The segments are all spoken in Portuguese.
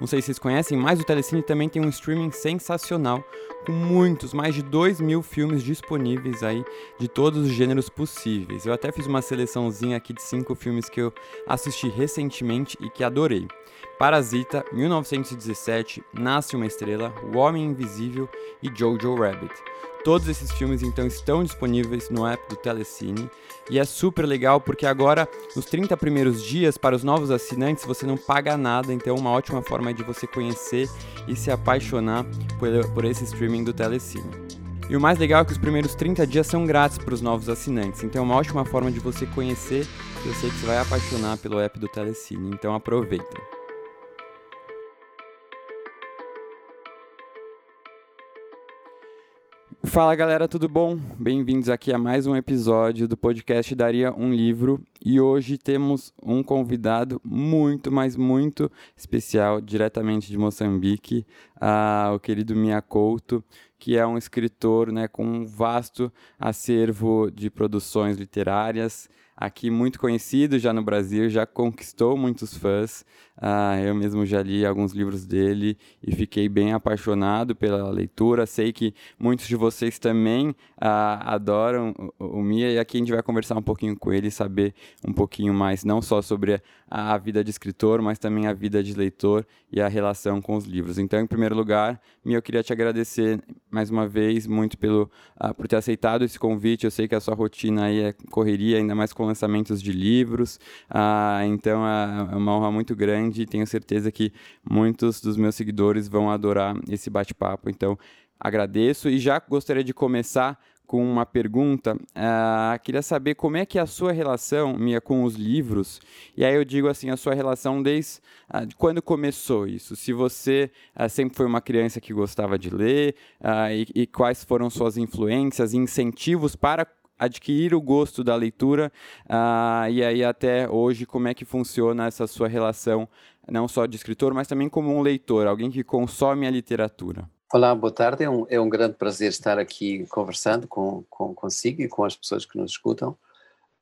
Não sei se vocês conhecem, mas o Telecine também tem um streaming sensacional, com muitos, mais de 2 mil filmes disponíveis aí de todos os gêneros possíveis. Eu até fiz uma seleçãozinha aqui de cinco filmes que eu assisti recentemente e que adorei. Parasita, 1917, Nasce uma Estrela, O Homem Invisível e Jojo Rabbit. Todos esses filmes então estão disponíveis no app do Telecine. E é super legal porque agora, nos 30 primeiros dias, para os novos assinantes, você não paga nada, então é uma ótima forma de você conhecer e se apaixonar por, por esse streaming do Telecine. E o mais legal é que os primeiros 30 dias são grátis para os novos assinantes, então é uma ótima forma de você conhecer. E eu sei que você vai apaixonar pelo app do Telecine, então aproveitem. Fala galera, tudo bom? Bem-vindos aqui a mais um episódio do podcast Daria um Livro e hoje temos um convidado muito, mas muito especial, diretamente de Moçambique, uh, o querido Mia Couto, que é um escritor né, com um vasto acervo de produções literárias, aqui muito conhecido já no Brasil, já conquistou muitos fãs. Uh, eu mesmo já li alguns livros dele e fiquei bem apaixonado pela leitura. Sei que muitos de vocês também uh, adoram o, o, Mia e aqui a gente vai conversar um pouquinho com ele, saber um pouquinho mais, não só sobre a, a vida de escritor, mas também a vida de leitor e a relação com os livros. Então, em primeiro lugar, Mia, eu queria te agradecer mais uma vez muito pelo, uh, por ter aceitado esse convite. Eu sei que a sua rotina aí é correria, ainda mais com lançamentos de livros, então é, é uma honra muito grande e tenho certeza que muitos dos meus seguidores vão adorar esse bate-papo. Então, agradeço e já gostaria de começar com uma pergunta. Uh, queria saber como é que é a sua relação, Mia, com os livros. E aí eu digo assim, a sua relação desde uh, quando começou isso. Se você uh, sempre foi uma criança que gostava de ler e, e, quais foram suas influências incentivos para adquirir o gosto da leitura uh, e aí até hoje como é que funciona essa sua relação não só de escritor, mas também como um leitor, alguém que consome a literatura. Olá, boa tarde. É um, é um grande prazer estar aqui conversando com, com consigo e com as pessoas que nos escutam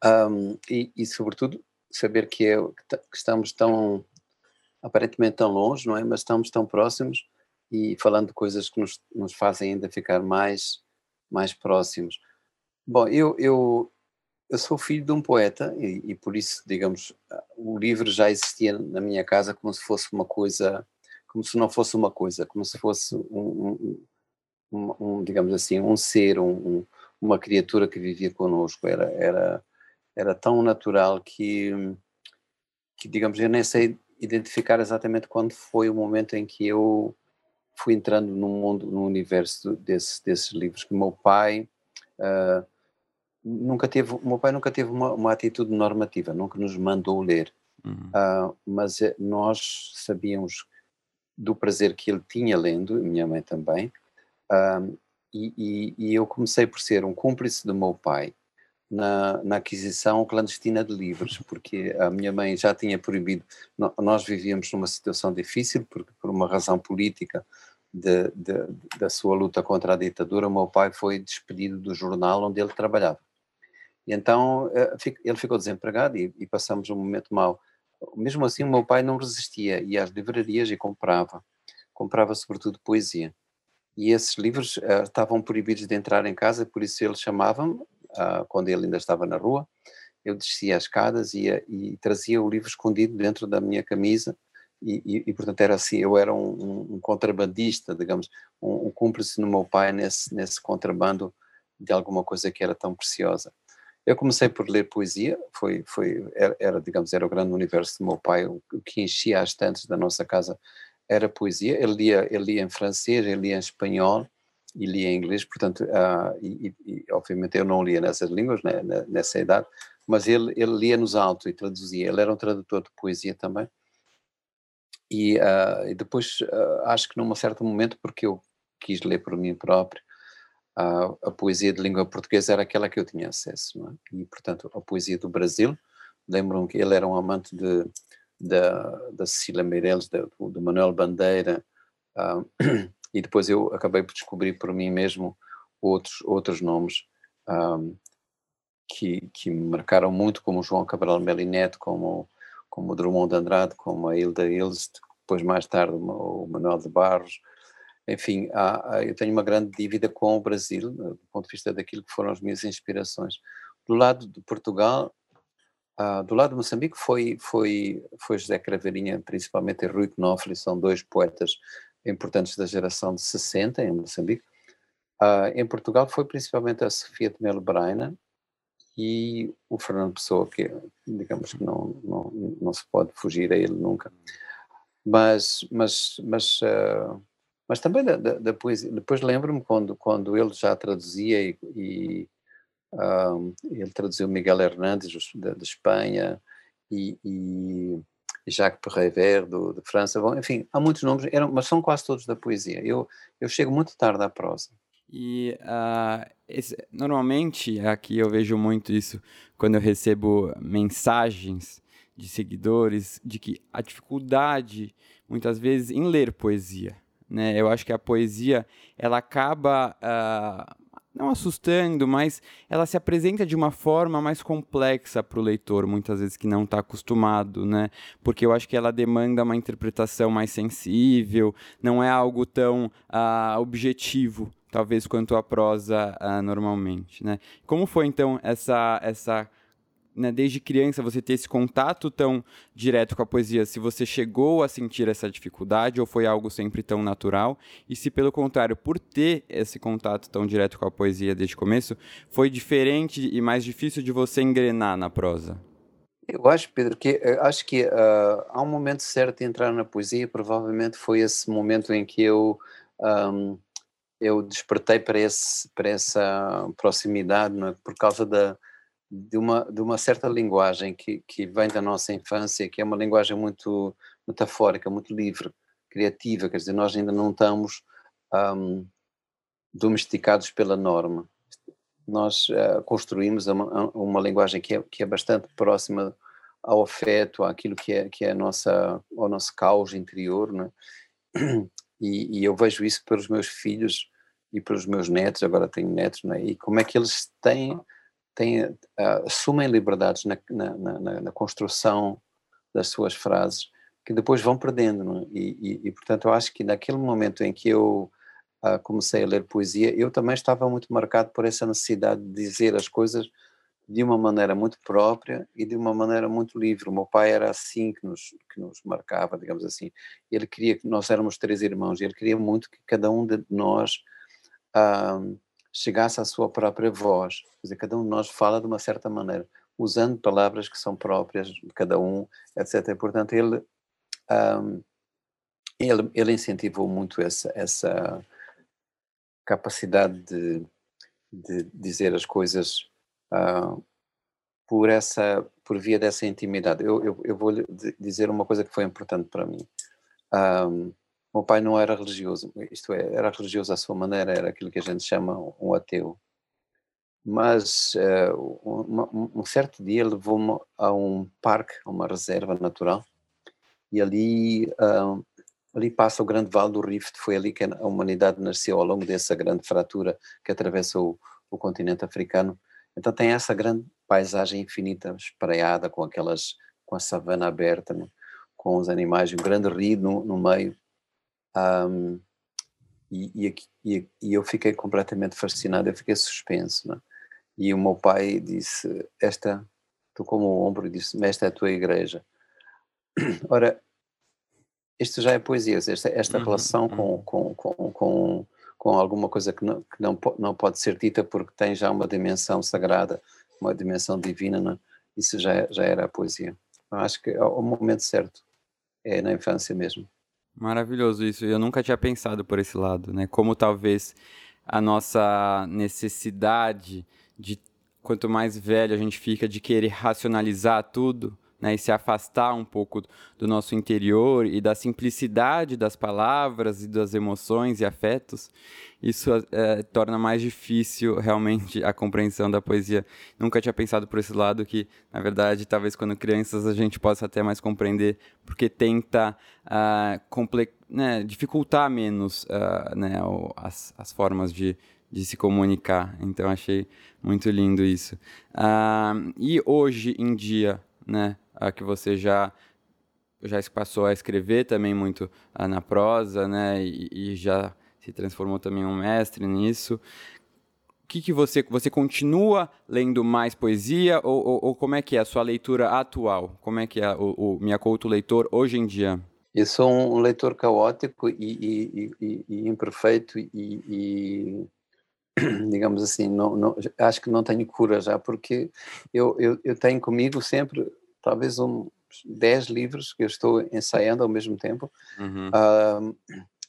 um, e, e, sobretudo, saber que, é, que estamos tão, aparentemente tão longe, não é? Mas estamos tão próximos e falando de coisas que nos, nos fazem ainda ficar mais, mais próximos. Bom, eu, eu, eu sou filho de um poeta e, e, por isso, digamos, o livro já existia na minha casa como se fosse uma coisa, como se não fosse uma coisa, como se fosse um, um, um, um digamos assim, um ser, uma criatura que vivia conosco. Era, era, era tão natural que, que, digamos, eu nem sei identificar exatamente quando foi o momento em que eu fui entrando no mundo, no universo desse, desses livros que meu pai uh, nunca teve, o meu pai nunca teve uma, uma atitude normativa, nunca nos mandou ler, uhum. uh, mas eh, nós sabíamos do prazer que ele tinha lendo, minha mãe também, uh, e, e, e, eu comecei por ser um cúmplice do meu pai na, na, aquisição clandestina de livros, porque a minha mãe já tinha proibido, nós vivíamos numa situação difícil, porque por uma razão política, de, de, da sua luta contra a ditadura, o meu pai foi despedido do jornal onde ele trabalhava. E então eh, ele ficou desempregado e, e passamos um momento mau. Mesmo assim, o meu pai não resistia, ia às livrarias e comprava. Comprava sobretudo poesia. E esses livros uh, estavam proibidos de entrar em casa, por isso ele chamava-me, uh, quando ele ainda estava na rua, eu descia as escadas e, trazia o livro escondido dentro da minha camisa e, e, e, portanto era assim, eu era um, um contrabandista, digamos, um, um cúmplice no meu pai nesse, nesse contrabando de alguma coisa que era tão preciosa. Eu comecei por ler poesia, foi, foi, era, digamos, era o grande universo do meu pai, o, que enchia as estantes da nossa casa era poesia, ele lia, ele lia em francês, ele lia em espanhol e lia em inglês, portanto, uh, e, e, obviamente eu não lia nessas línguas, né, nessa idade, mas ele, ele lia nos altos e traduzia, ele era um tradutor de poesia também, e, uh, e depois uh, acho que num certo momento, porque eu quis ler por mim próprio, uh, a poesia de língua portuguesa era aquela que eu tinha acesso, é? e portanto a poesia do Brasil, lembro-me que ele era um amante de, da, da Cecília Meirelles, do, do Manuel Bandeira, e depois eu acabei por descobrir por mim mesmo outros, outros nomes um, que, que me marcaram muito, como João Cabral Melinete, como como Drummond de Andrade, como a Hilda Ilst, depois mais tarde o Manuel de Barros. Enfim, há, eu tenho uma grande dívida com o Brasil, eh, do ponto de vista daquilo que foram as minhas inspirações. Do lado de Portugal, do lado de Moçambique foi, foi, foi José Craveirinha, principalmente e Rui Knofli, são dois poetas importantes da geração de 60 em Moçambique. Em Portugal foi principalmente a Sofia de Melo Braina, e o Fernando Pessoa, que digamos que não, não, não se pode fugir a ele nunca. Mas, mas, mas, uh, mas também da, da, da poesia. Depois lembro-me quando, quando ele já traduzia e, e uh, ele traduziu Miguel Hernández de, de Espanha e, e Jacques Prévert do, de França. Bom, enfim, há muitos nomes, eram, mas são quase todos da poesia. Eu, eu chego muito tarde à prosa. E uh, esse, normalmente aqui eu vejo muito isso quando eu recebo mensagens de seguidores de que a dificuldade muitas vezes em ler poesia, né? Eu acho que a poesia ela acaba uh, não assustando, mas ela se apresenta de uma forma mais complexa para o leitor, muitas vezes que não está acostumado, né? Porque eu acho que ela demanda uma interpretação mais sensível, não é algo tão uh, objetivo talvez quanto a prosa uh, normalmente, né? Como foi então essa essa né, desde criança você ter esse contato tão direto com a poesia, se você chegou a sentir essa dificuldade ou foi algo sempre tão natural, e se pelo contrário, por ter esse contato tão direto com a poesia desde o começo, foi diferente e mais difícil de você engrenar na prosa? Eu acho, Pedro, que eh, acho que uh, há um momento certo de entrar na poesia, provavelmente foi esse momento em que eu um, eu despertei para, esse, para essa proximidade é? por causa da, de, uma, de uma certa linguagem que, que vem da nossa infância, que é uma linguagem muito metafórica, muito livre, criativa, quer dizer, nós ainda não estamos um, domesticados pela norma. Nós uh, construímos uma, uma linguagem que é, que é bastante próxima ao afeto, àquilo que é, que é a nossa, ao nosso caos interior, né? E, e, eu vejo isso pelos meus filhos e pelos meus netos, agora tenho netos, né? e como é que eles têm, têm uh, assumem liberdades na, na, na, na, construção das suas frases que depois vão perdendo. É? E, e, e, portanto, eu acho que naquele momento em que eu uh, comecei a ler poesia, eu também estava muito marcado por essa necessidade de dizer as coisas de uma maneira muito própria e de uma maneira muito livre. O meu pai era assim que nos, que nos marcava, digamos assim. Ele queria que nós éramos três irmãos, e ele queria muito que cada um de nós uh, chegasse à sua própria voz. Quer dizer, cada um de nós fala de uma certa maneira, usando palavras que são próprias de cada um, etc. Portanto, ele, um, ele, ele incentivou muito essa, essa capacidade de, de dizer as coisas uh, por essa por via dessa intimidade. Eu, eu, eu vou dizer uma coisa que foi importante para mim. Um, o meu pai não era religioso, isto é, era religioso à sua maneira, era aquilo que a gente chama um ateu. Mas uh, um, um, certo dia levou-me a um parque, a uma reserva natural, e ali, uh, ali passa o grande Vale do Rift, foi ali que a humanidade nasceu, ao longo dessa grande fratura que atravessa o, o continente africano. Então tem essa grande paisagem infinita, espraiada, com aquelas, com a savana aberta, né? com os animais, um grande rio no, no meio, um, e, e, e, eu fiquei completamente fascinado, eu fiquei suspenso. Né? E o meu pai disse: Esta, tocou o ombro e disse: Esta é a tua igreja. Ora, isto já é poesia, esta, esta uhum, relação uhum. Com, com, com, com, alguma coisa que, não, que não, não pode ser dita porque tem já uma dimensão sagrada, uma dimensão divina, né? isso já, já era a poesia. Eu acho que é o momento certo, é na infância mesmo. Maravilhoso isso. Eu nunca tinha pensado por esse lado, né? Como talvez a nossa necessidade de quanto mais velho a gente fica de querer racionalizar tudo, né, e se afastar um pouco do nosso interior e da simplicidade das palavras e das emoções e afetos, isso é, torna mais difícil realmente a compreensão da poesia. Nunca tinha pensado por esse lado que, na verdade, talvez quando crianças a gente possa até mais compreender, porque tenta uh, né, dificultar menos uh, né, as, as formas de, de se comunicar. Então achei muito lindo isso. Uh, e hoje em dia, né, uh, que você já já passou a escrever também muito uh, na prosa, né, e, e, já se transformou também um mestre nisso. O que, que você você continua lendo mais poesia ou, ou, ou, como é que é a sua leitura atual? Como é que é o, o Minha leitor hoje em dia? Eu sou um leitor caótico e, e, e, e imperfeito e, digamos assim, não, não, acho que não tenho cura já, porque eu, eu, eu tenho comigo sempre talvez um 10 livros que eu estou ensaiando ao mesmo tempo. Uhum. Uh,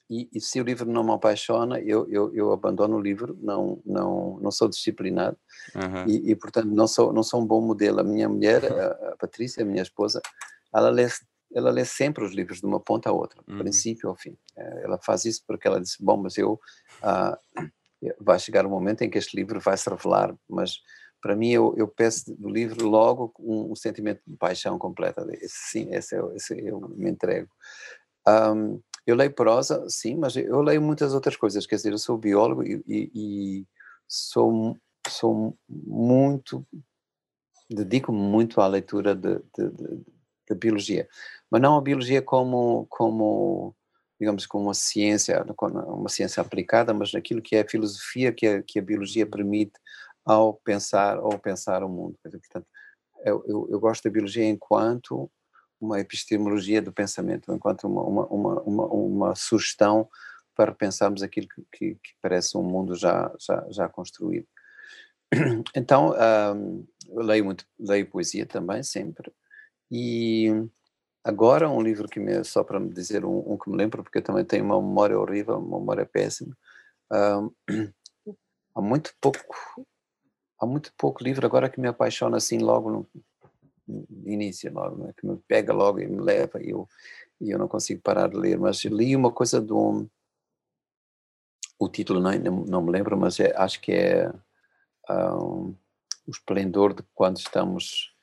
e, e, se o livro não me apaixona, eu, eu, eu, abandono o livro, não, não, não sou disciplinado uhum. e, e, portanto, não sou, não sou um bom modelo. A minha mulher, a, a Patrícia, a minha esposa, ela lê, ela lê sempre os livros de uma ponta a outra, uhum. princípio ao fim. É, ela faz isso porque ela disse: Bom, mas eu. Uh, vai chegar um momento em que este livro vai se revelar, mas para mim eu, eu peço do livro logo um, um, sentimento de paixão completa. Esse, sim, esse, é, esse eu me entrego. Um, eu leio prosa, sim, mas eu leio muitas outras coisas. Quer dizer, eu sou biólogo e, e, e sou, sou muito, dedico-me muito à leitura de, de, de, de, biologia, mas não a biologia como como digamos, com uma ciência, uma ciência aplicada, mas naquilo que é a filosofia que a, que a biologia permite ao pensar, ao pensar o mundo. Portanto, eu, eu, eu gosto da biologia enquanto uma epistemologia do pensamento, enquanto uma, uma, uma, uma, uma sugestão para pensarmos aquilo que, que, que, parece um mundo já, já, já construído. Então, um, eu leio muito, leio poesia também, sempre, e Agora, um livro que me, só para me dizer um, um, que me lembro, porque eu também tenho uma memória horrível, uma memória péssima. Um, há muito pouco, há muito pouco livro agora que me apaixona assim logo no, início, logo, né? que me pega logo e me leva e eu, e eu não consigo parar de ler. Mas li uma coisa de um, o título não, não me lembro, mas é, acho que é um, O Esplendor de Quando Estamos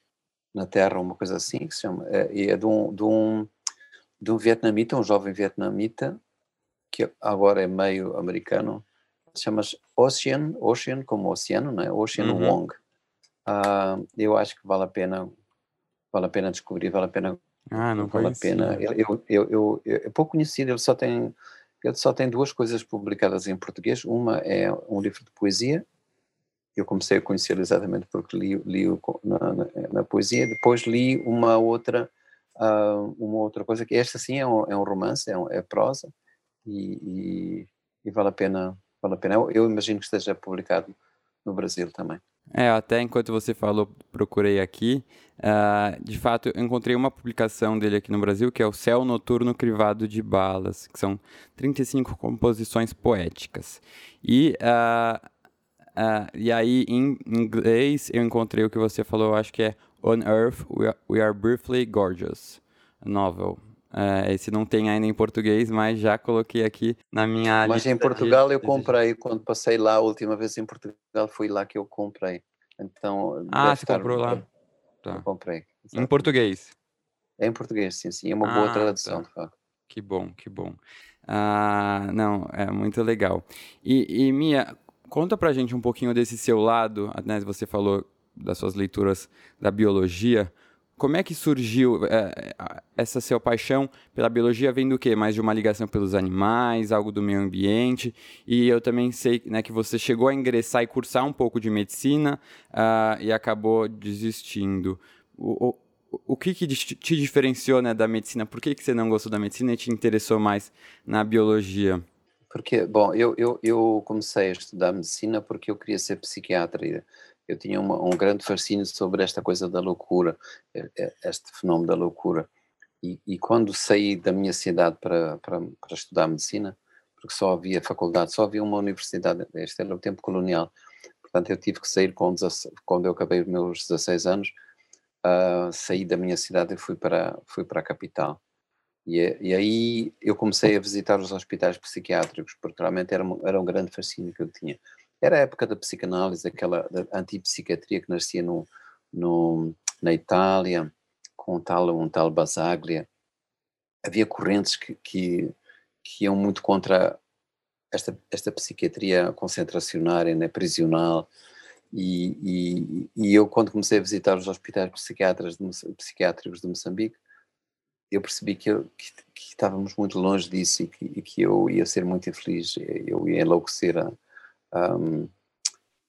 na Terra, uma coisa assim, que se chama, é, é de um, de um, de um vietnamita, um jovem vietnamita, que agora é meio americano, chama-se Ocean, Ocean como oceano, né? Ocean uhum. Wong. Uh, eu acho que vale a pena, vale a pena descobrir, vale a pena. Ah, não vale a pena. Eu, eu, eu, eu, é pouco conhecido, ele só tem ele só tem duas coisas publicadas em português. Uma é um livro de poesia eu comecei a conhecê-lo exatamente porque li, li na, na, na, poesia, depois li uma outra uh, uma outra coisa que esta sim é um, é um romance, é, um, é prosa e, e, e, vale a pena vale a pena. Eu, eu, imagino que esteja publicado no Brasil também. É, até enquanto você falou, procurei aqui. Uh, de fato, eu encontrei uma publicação dele aqui no Brasil, que é o Céu Noturno Crivado de Balas, que são 35 composições poéticas. E uh, Uh, e aí, em inglês, eu encontrei o que você falou, acho que é On Earth We Are, we are Briefly Gorgeous, novel. Uh, esse não tem ainda em português, mas já coloquei aqui na minha Mas em Portugal de... eu comprei, quando passei lá a última vez em Portugal, foi lá que eu comprei. Então, ah, você comprou lá? Tá. Eu comprei. Exatamente. Em português? É em português, sim, sim. É uma ah, boa tradução, tá. de facto. Que bom, que bom. Ah, não, é muito legal. E, e Mia, Conta pra gente um pouquinho desse seu lado, né? Você falou das suas leituras da biologia. Como é que surgiu é, essa sua paixão pela biologia? Vem do quê? Mais de uma ligação pelos animais, algo do meio ambiente? E eu também sei né, que você chegou a ingressar e cursar um pouco de medicina uh, e acabou desistindo. O, o, o que, que te diferenciou né, da medicina? Por que, que você não gostou da medicina e te interessou mais na biologia? Porque, bom, eu, eu, eu comecei a estudar medicina porque eu queria ser psiquiatra. Eu tinha uma, um grande fascínio sobre esta coisa da loucura, este fenómeno da loucura. E, e quando saí da minha cidade para, para, para, estudar medicina, porque só havia faculdade, só havia uma universidade, este era o tempo colonial, portanto eu tive que sair com quando eu acabei os meus 16 anos, uh, saí da minha cidade e fui para, fui para a capital. E, e, aí eu comecei a visitar os hospitais psiquiátricos, porque realmente era, era um grande fascínio que eu tinha. Era a época da psicanálise, aquela antipsiquiatria que nascia no, no, na Itália, com um tal, um tal Basaglia. Havia correntes que, que, que iam muito contra esta, esta psiquiatria concentracionária, né, prisional, e, e, e, eu, quando comecei a visitar os hospitais psiquiátricos de, psiquiátricos de Moçambique, eu percebi que, eu, que, que, estávamos muito longe disso e que, e que, eu ia ser muito infeliz, eu ia enlouquecer. Um,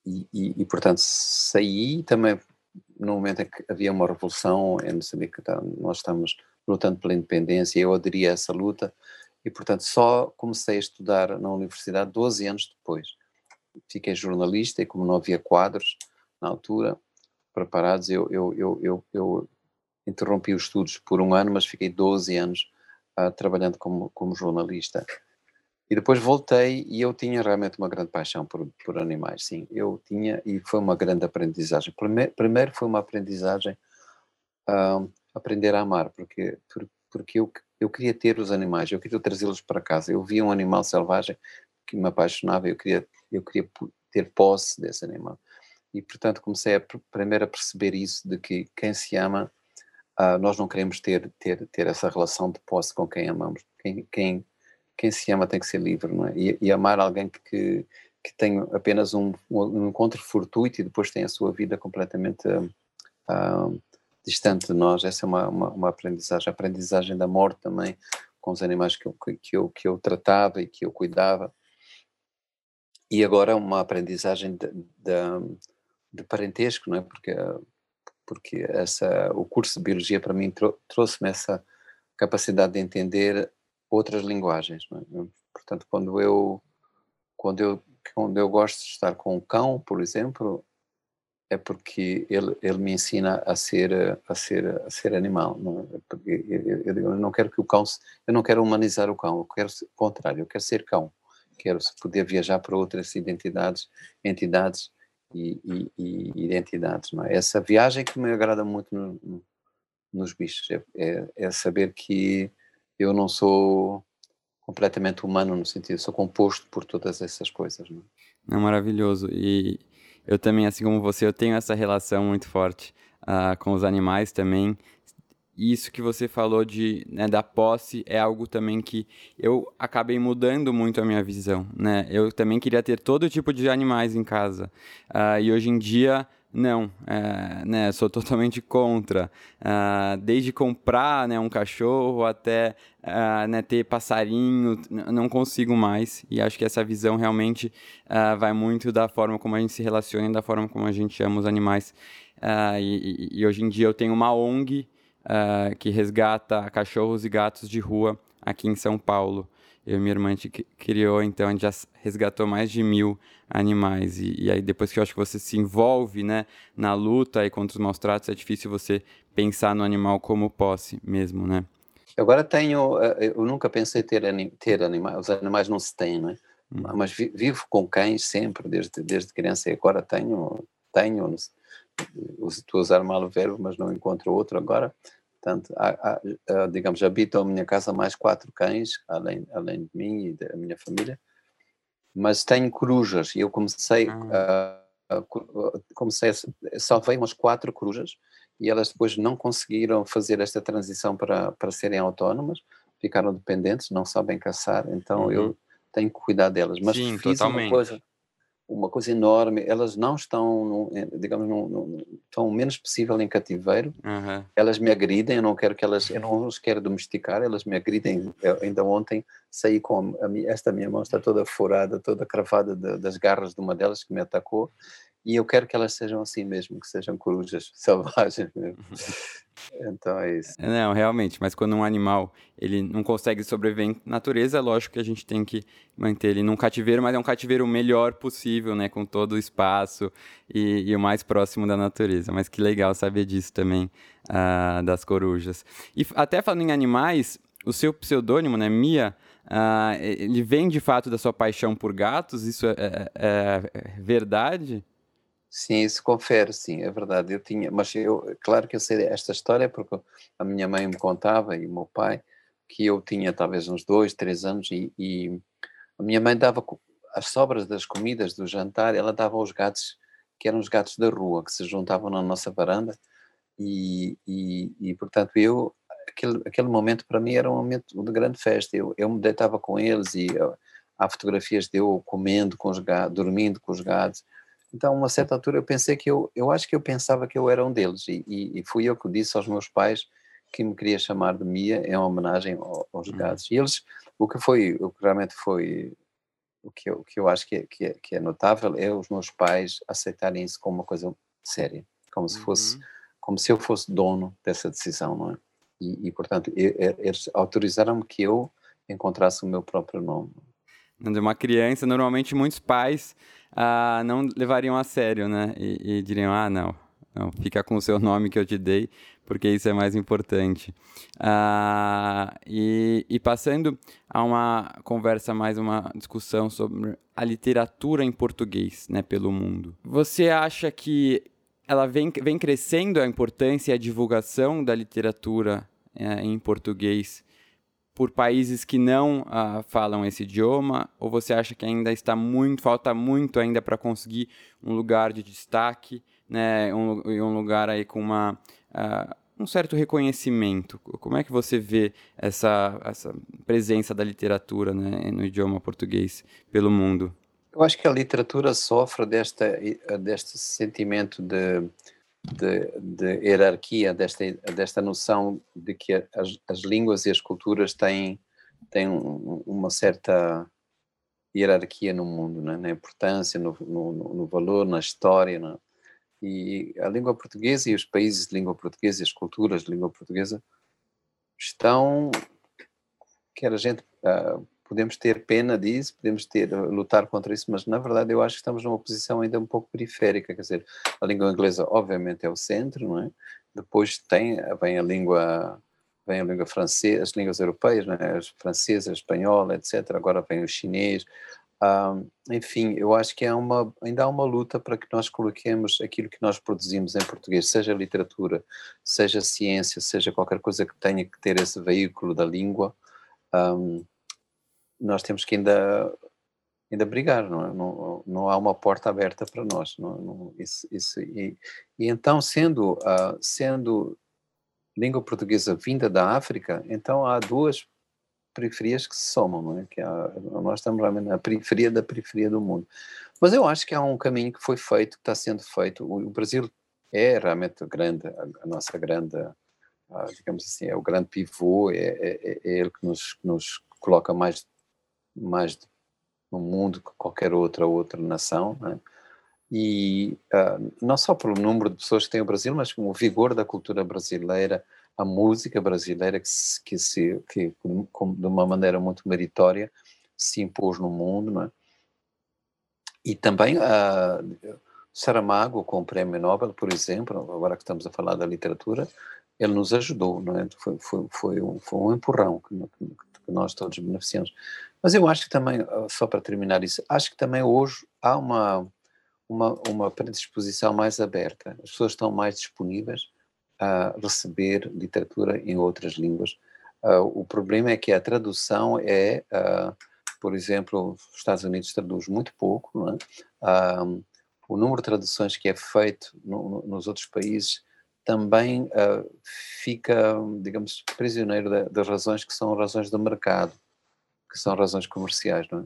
e, portanto, saí também no momento em que havia uma revolução em Moçambique, nós estamos lutando pela independência, eu aderi a essa luta e, portanto, só comecei a estudar na universidade 12 anos depois fiquei jornalista e como não havia quadros na altura preparados, eu, eu, eu, eu, eu interrompi os estudos por um ano, mas fiquei 12 anos uh, trabalhando como, como jornalista. E depois voltei e eu tinha realmente uma grande paixão por, por animais, sim. Eu tinha, e foi uma grande aprendizagem. Primeiro, primeiro foi uma aprendizagem, uh, aprender a amar, porque, porque eu, eu queria ter os animais, eu queria trazê-los para casa. Eu via um animal selvagem que me apaixonava, eu queria eu queria ter posse desse animal. E, portanto, comecei a, primeiro a perceber isso, de que quem se ama, uh, nós não queremos ter, ter, ter essa relação de posse com quem amamos. Quem, quem, quem se ama tem que ser livre, não é? E, e amar alguém que, que tem apenas um, um, encontro fortuito e depois tem a sua vida completamente uh, distante de nós, essa é uma, uma, uma, aprendizagem. A aprendizagem da morte também, com os animais que eu, que, eu, que eu tratava e que eu cuidava e agora uma aprendizagem de, de, de, parentesco, não é? Porque, porque essa, o curso de biologia para mim trouxe-me essa capacidade de entender outras linguagens, é? Portanto, quando eu quando eu quando eu gosto de estar com um cão, por exemplo, é porque ele, ele me ensina a ser a ser a ser animal não é? porque eu, eu, eu, não quero que o cão eu não quero humanizar o cão eu quero o contrário eu quero ser cão quero poder viajar para outras identidades, entidades e, e, e identidades. Não é? Essa viagem que me agrada muito no, no, nos bichos é, é, é, saber que eu não sou completamente humano no sentido, sou composto por todas essas coisas. Não é? é maravilhoso e eu também, assim como você, eu tenho essa relação muito forte uh, com os animais também isso que você falou de né, da posse é algo também que eu acabei mudando muito a minha visão, né? Eu também queria ter todo tipo de animais em casa uh, e hoje em dia não, é, né, sou totalmente contra. Uh, desde comprar né, um cachorro até uh, né, ter passarinho, não consigo mais. E acho que essa visão realmente uh, vai muito da forma como a gente se relaciona e da forma como a gente ama os animais. E, e, hoje em dia eu tenho uma ONG uh, que resgata cachorros e gatos de rua aqui em São Paulo. Eu e minha irmã a gente criou, então, a gente já resgatou mais de mil animais. E, e, aí, depois que eu acho que você se envolve né, na luta aí contra os maus tratos, é difícil você pensar no animal como posse mesmo, né? Agora tenho, eh, eu nunca pensei ter, ter animais, os animais não se têm, é? Hum. Mas vivo com cães sempre, desde, desde criança, e agora tenho, tenho, estou a usar mal o verbo, mas não encontro outro agora. Portanto, há, há, digamos, habitam a minha casa mais quatro cães, além, além de mim e da minha família, mas tenho corujas e eu comecei ah. a, a, comecei salvei umas quatro corujas e elas depois não conseguiram fazer esta transição para, para serem autónomas, ficaram dependentes, não sabem caçar, então uhum. eu tenho que cuidar delas. Mas Sim, fiz totalmente. uma coisa uma coisa enorme. Elas não estão, digamos, no, no, estão o menos possível em cativeiro. Uhum. Elas me agridem. Eu não quero que elas, eu não os quero domesticar. Elas me agridem. Eu, ainda ontem saí com a esta minha mão está toda furada, toda cravada de, das garras de uma delas que me atacou e eu quero que elas sejam assim mesmo, que sejam corujas selvagens mesmo. Então é isso. Não, realmente, mas quando um animal ele não consegue sobreviver em natureza, é lógico que a gente tem que manter ele num cativeiro, mas é um cativeiro o melhor possível, né, com todo o espaço e, e o mais próximo da natureza. Mas que legal saber disso também, uh, das corujas. E até falando em animais, o seu pseudônimo, né, Mia, uh, ele vem de fato da sua paixão por gatos? Isso é, é, é verdade? Sim, isso confere, sim, é verdade. Eu tinha, mas eu, claro que eu sei esta história porque a minha mãe me contava e o meu pai que eu tinha talvez uns dois, três anos e, e a minha mãe dava as sobras das comidas do jantar, ela dava aos gatos que eram os gatos da rua que se juntavam na nossa varanda e, e, e portanto eu aquele, aquele momento para mim era um momento de grande festa. Eu, eu me deitava com eles e eu, há fotografias de eu comendo com os gatos, dormindo com os gatos. Então, a uma certa altura, eu pensei que eu, eu acho que eu pensava que eu era um deles, e, e, e fui eu que disse aos meus pais que me queria chamar de Mia em homenagem aos uhum. gatos. E eles, o que foi, o que realmente foi, o que eu, o que eu acho que é, que, é, que é notável é os meus pais aceitarem isso como uma coisa séria, como se fosse, uhum. como se eu fosse dono dessa decisão, não é? E, e portanto, eles autorizaram-me que eu encontrasse o meu próprio nome. De uma criança, normalmente muitos pais ah, não levariam a sério, né? E, e, diriam, ah, não, não, fica com o seu nome que eu te dei, porque isso é mais importante. Ah, e, e passando a uma conversa, mais uma discussão sobre a literatura em português, né, pelo mundo. Você acha que ela vem, vem crescendo a importância e a divulgação da literatura é, em português por países que não uh, falam esse idioma? Ou você acha que ainda está muito, falta muito ainda para conseguir um lugar de destaque, né, um, um lugar aí com uma, uh, um certo reconhecimento? Como é que você vê essa, essa presença da literatura né, no idioma português pelo mundo? Eu acho que a literatura sofre desta, deste sentimento de de, de, hierarquia, desta, desta noção de que as, as línguas e as culturas têm, têm uma certa hierarquia no mundo, né? na importância, no, no, no valor, na história. Né? E a língua portuguesa e os países de língua portuguesa e as culturas de língua portuguesa estão, quer a gente uh, podemos ter pena disso, podemos ter lutar contra isso, mas na verdade eu acho que estamos numa posição ainda um pouco periférica, quer dizer, a língua inglesa obviamente é o centro, não é? Depois tem vem a língua vem a língua francesa, as línguas europeias, não é? As francesa, a espanhola, etc. Agora vem o chinês. Enfim, eu acho que é uma, ainda há uma luta para que nós coloquemos aquilo que nós produzimos em português, seja literatura, seja ciência, seja qualquer coisa que tenha que ter esse veículo da língua, um, nós temos que ainda ainda brigar, não, é? não, não há uma porta aberta para nós. Não, não isso, isso, e, e, então, sendo, uh, sendo língua portuguesa vinda da África, então há duas periferias que se somam, não é? Que há, nós estamos realmente na periferia da periferia do mundo. Mas eu acho que há um caminho que foi feito, que está sendo feito. O, o Brasil é realmente grande, a, a nossa grande, uh, digamos assim, é o grande pivô, é, é, é ele que nos, nos coloca mais mais no mundo que qualquer outra outra nação, né? e uh, não só pelo número de pessoas que tem o Brasil, mas o vigor da cultura brasileira, a música brasileira que, se, que, se, que de uma maneira muito meritória se impôs no mundo, né? e também uh, Saramago com o Prêmio Nobel, por exemplo, agora que estamos a falar da literatura, ele nos ajudou, não é? foi, foi, foi, um, foi um empurrão que, que nós todos beneficiamos. Mas eu acho que também, só para terminar isso, acho que também hoje há uma, uma, uma predisposição mais aberta. As pessoas estão mais disponíveis a receber literatura em outras línguas. Uh, o problema é que a tradução é, uh, por exemplo, os Estados Unidos traduz muito pouco, é? Uh, o número de traduções que é feito no, no, nos outros países também fica, digamos, prisioneiro das razões que são razões do mercado que são razões comerciais, não é?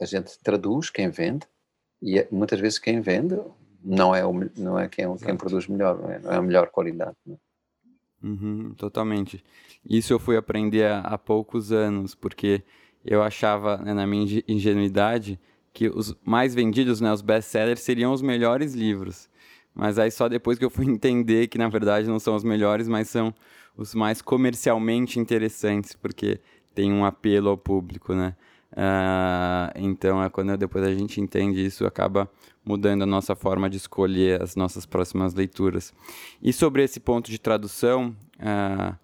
A gente traduz quem vende e é, muitas vezes quem vende não é, o, não é quem, quem produz melhor, não é, não é a melhor qualidade. É? Uhum, totalmente. Isso eu fui aprender há, há poucos anos, porque eu achava, né, na minha ingenuidade, que os mais vendidos, né, os best-sellers, seriam os melhores livros. Mas aí só depois que eu fui entender que na verdade não são os melhores, mas são os mais comercialmente interessantes, porque tem um apelo ao público, né? Uh, então, é quando depois a gente entende isso, acaba mudando a nossa forma de escolher as nossas próximas leituras. E sobre esse ponto de tradução, uh,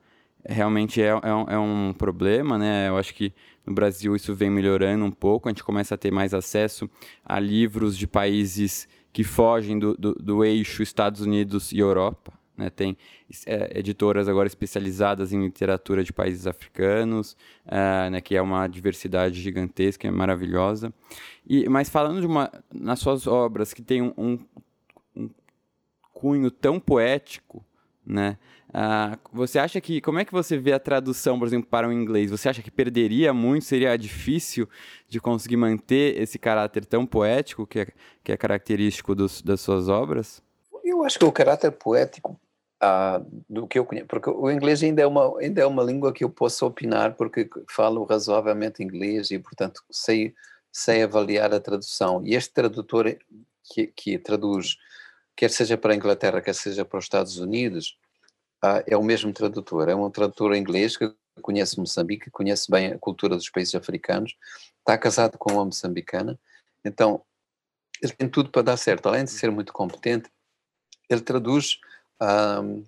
realmente é, é, um, é, um, problema, né? Eu acho que no Brasil isso vem melhorando um pouco, a gente começa a ter mais acesso a livros de países que fogem do, do, do eixo Estados Unidos e Europa. Né? Tem é, editoras agora especializadas em literatura de países africanos, uh, né? que é uma diversidade gigantesca, é maravilhosa. E, mas falando de uma, nas suas obras que tem um, um, um cunho tão poético, né? Uh, você acha que como é que você vê a tradução, por exemplo, para o inglês? Você acha que perderia muito? Seria difícil de conseguir manter esse caráter tão poético que é, que é característico dos, das suas obras? Eu acho que o caráter poético do que eu conheço, porque o inglês ainda é uma ainda é uma língua que eu posso opinar porque falo razoavelmente inglês e portanto sei sei avaliar a tradução. E este tradutor que, que traduz quer seja para a Inglaterra, quer seja para os Estados Unidos, é o mesmo tradutor. É um tradutor inglês que conhece Moçambique, conhece bem a cultura dos países africanos, está casado com uma moçambicana, então ele tem tudo para dar certo. Além de ser muito competente, ele traduz um,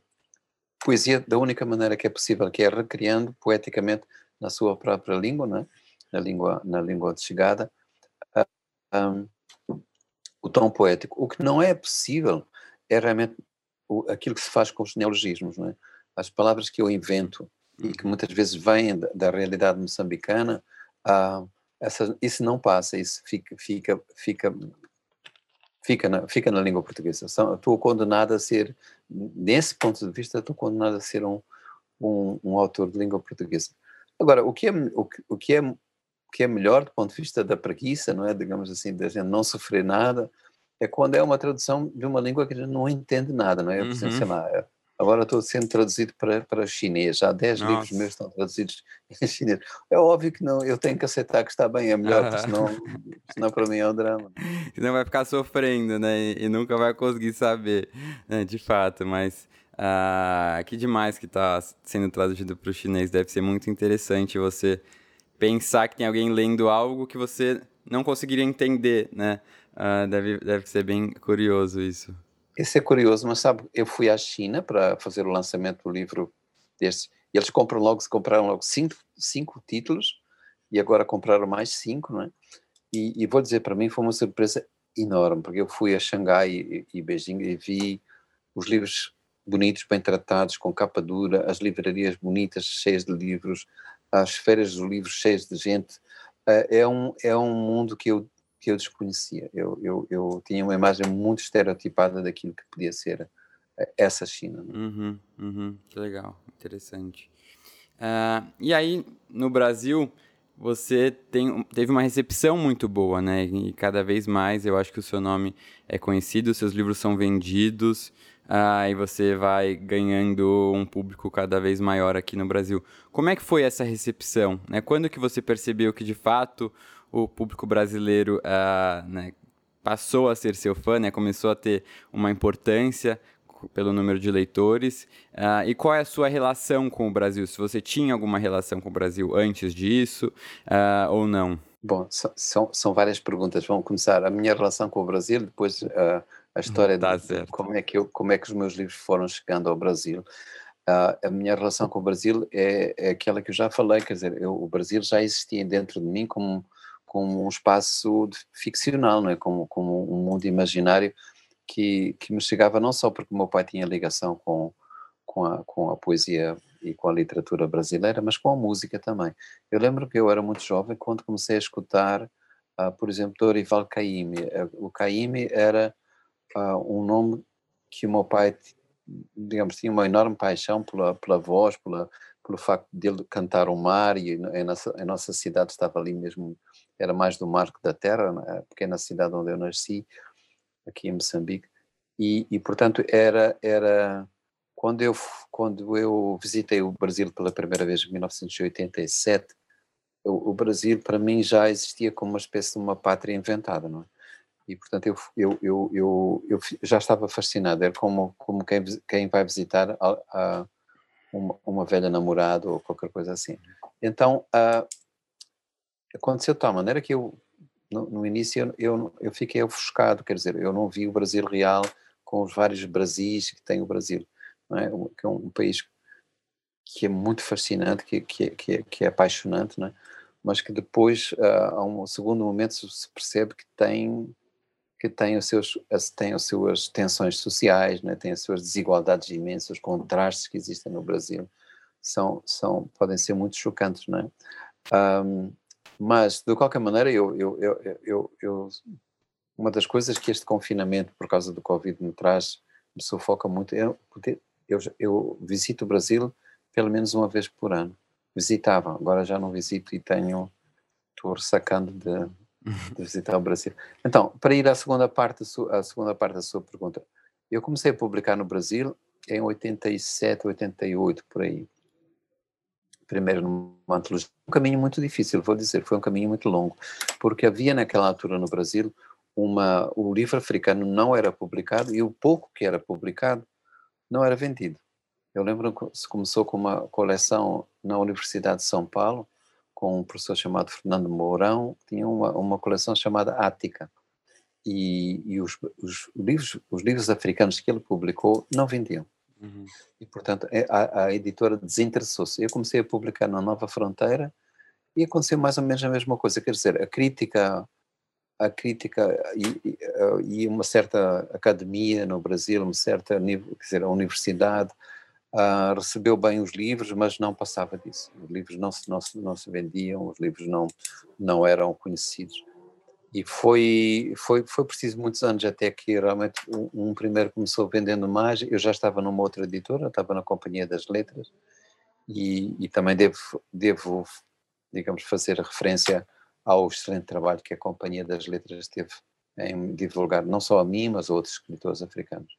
poesia da única maneira que é possível, que é recriando poeticamente na sua própria língua, né? na língua na língua de chegada, um, o tom poético. O que não é possível é realmente o, aquilo que se faz com os neologismos, não é? As palavras que eu invento e que muitas vezes vêm da, da realidade moçambicana, uh, essa, isso não passa, isso fica, fica, fica, fica, na, fica na língua portuguesa. Estou condenado a ser, nesse ponto de vista, estou condenado a ser um, um, um, autor de língua portuguesa. Agora, o que, é, o, o, que é, o que é melhor do ponto de vista da preguiça, não é? Digamos assim, da gente não sofrer nada, é quando é uma tradução de uma língua que a gente não entende nada, não é? Uhum. Sei lá, é, agora estou sendo traduzido para, para chinês, já 10 livros meus estão traduzidos em chinês. É óbvio que não, eu tenho que aceitar que está bem, é melhor, uhum. senão, senão para mim é um drama. Senão vai ficar sofrendo, né? E, e nunca vai conseguir saber, né? de fato, mas... Ah, que demais que está sendo traduzido para o chinês. Deve ser muito interessante você pensar que tem alguém lendo algo que você não conseguiria entender, né? Ah, deve, deve ser bem curioso isso. Isso é curioso, mas sabe, eu fui à China para fazer o lançamento do livro deste. E eles compram logo, compraram logo cinco, cinco títulos e agora compraram mais cinco, não é? E, e vou dizer, para mim foi uma surpresa enorme, porque eu fui a Xangai e, e Beijing e vi os livros bonitos, bem tratados, com capa dura, as livrarias bonitas, cheias de livros, as feiras dos livros cheias de gente. Uh, é, um, é um mundo que eu que eu desconhecia. Eu, eu, eu tinha uma imagem muito estereotipada daquilo que podia ser eh, essa China. É? Uhum, uhum, que legal, interessante. Uh, e aí, no Brasil, você tem, teve uma recepção muito boa, né? E cada vez mais eu acho que o seu nome é conhecido, seus livros são vendidos, uh, e você vai ganhando um público cada vez maior aqui no Brasil. Como é que foi essa recepção? Né? Quando que você percebeu que, de fato, o público brasileiro uh, né, passou a ser seu fã, né, começou a ter uma importância pelo número de leitores. Uh, e qual é a sua relação com o Brasil? Se você tinha alguma relação com o Brasil antes disso uh, ou não? Bom, são, são várias perguntas. Vamos começar. A minha relação com o Brasil, depois uh, a história tá de como é, que eu, como é que os meus livros foram chegando ao Brasil. A minha relação com o Brasil é, é, aquela que eu já falei, quer dizer, eu, o Brasil já existia dentro de mim como como um espaço ficcional, não é? como, como um mundo imaginário que, que me chegava não só porque o meu pai tinha ligação com, com, a, com a poesia e com a literatura brasileira, mas com a música também. Eu lembro que eu era muito jovem quando comecei a escutar, uh, por exemplo, Dorival Caymmi. O Caymmi era uh, um nome que o meu pai, digamos, tinha uma enorme paixão pela, pela voz, pela, pelo facto de ele cantar o mar, e a nossa, a nossa cidade estava ali mesmo era mais do Marco da Terra, a pequena cidade onde eu nasci, aqui em Moçambique, e, e portanto era era quando eu quando eu visitei o Brasil pela primeira vez em 1987, o, o Brasil para mim já existia como uma espécie de uma pátria inventada, não é? E portanto eu eu eu, eu, eu já estava fascinado, era como como quem quem vai visitar a, a uma, uma velha namorada ou qualquer coisa assim. Então, uh, aconteceu de tal maneira que eu, no, no início, eu, eu, eu, fiquei ofuscado, quer dizer, eu não vi o Brasil real com os vários Brasis que tem o Brasil, é? que é um, país que é muito fascinante, que, que, que, é, que é apaixonante, é? mas que depois, uh, a um segundo momento, se percebe que tem que tem, os seus, tem as suas tensões sociais, né? tem as suas desigualdades imensas, os contrastes que existem no Brasil são, são, podem ser muito chocantes, não é? Um, mas, de qualquer maneira, eu, eu, eu, eu, eu, uma das coisas que este confinamento, por causa do Covid, me traz, me sufoca muito, é eu, eu visito o Brasil pelo menos uma vez por ano. Visitava, agora já não visito e tenho, estou ressacando de, de visitar o Brasil. Então, para ir à segunda parte, à segunda parte da sua pergunta, eu comecei a publicar no Brasil em 87, 88, por aí. Primeiro numa antologia. Um caminho muito difícil, vou dizer, foi um caminho muito longo, porque havia naquela altura no Brasil uma, o livro africano não era publicado e o pouco que era publicado não era vendido. Eu lembro que se começou com uma coleção na Universidade de São Paulo, com um professor chamado Fernando Mourão, tinha uma, uma coleção chamada Ática. E, e os, os, livros, os livros africanos que ele publicou não vendiam. Uhum. E, portanto, é, a, a editora desinteressou-se. Eu comecei a publicar na Nova Fronteira e aconteceu mais ou menos a mesma coisa. Quer dizer, a crítica, a crítica e, e uma certa academia no Brasil, uma certa, quer dizer, a universidade, Uh, recebeu bem os livros, mas não passava disso. Os livros não se, não se, não se vendiam, os livros não, não eram conhecidos. E foi, foi, foi preciso muitos anos até que realmente um, um, primeiro começou vendendo mais. Eu já estava numa outra editora, estava na Companhia das Letras, e, e também devo, devo, digamos, fazer referência ao excelente trabalho que a Companhia das Letras teve em divulgar não só a mim, mas a outros escritores africanos.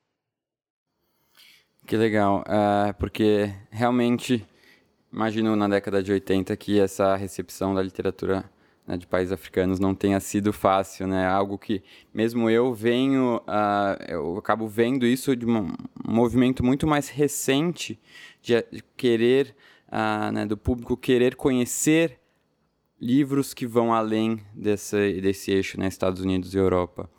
Que legal, uh, porque realmente imagino na década de 80 que essa recepção da literatura né, de países africanos não tenha sido fácil, né? Algo que mesmo eu venho, uh, eu acabo vendo isso de um movimento muito mais recente de, querer, uh, né, do público querer conhecer livros que vão além desse, desse eixo, né, Estados Unidos e Europa.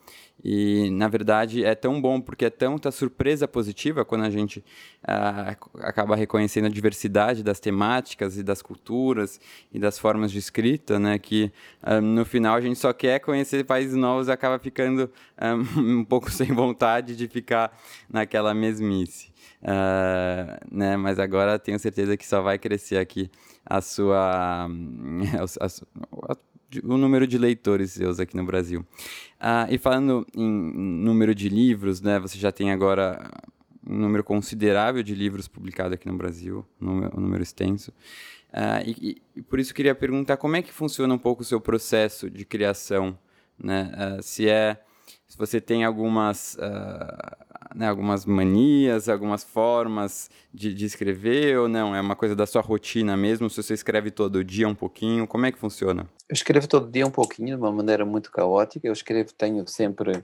E, na verdade, é tão bom porque é tanta surpresa positiva quando a gente ah, acaba reconhecendo a diversidade das temáticas e das culturas e das formas de escrita, né? Que ah, no final a gente só quer conhecer países novos e acaba ficando ah, um pouco sem vontade de ficar naquela mesmice. Né? Mas agora tenho certeza que só vai crescer aqui a sua, a, a, a, o número de leitores seus aqui no Brasil. Ah, e falando em número de livros, né, você já tem agora um número considerável de livros publicados aqui no Brasil, um número extenso. Ah, e, e, por isso queria perguntar como é que funciona um pouco o seu processo de criação, né? Ah, se é se você tem algumas, uh, né, algumas manias, algumas formas de, de, escrever ou não? É uma coisa da sua rotina mesmo? Se você escreve todo dia um pouquinho, como é que funciona? Eu escrevo todo dia um pouquinho, de uma maneira muito caótica. Eu escrevo, tenho sempre,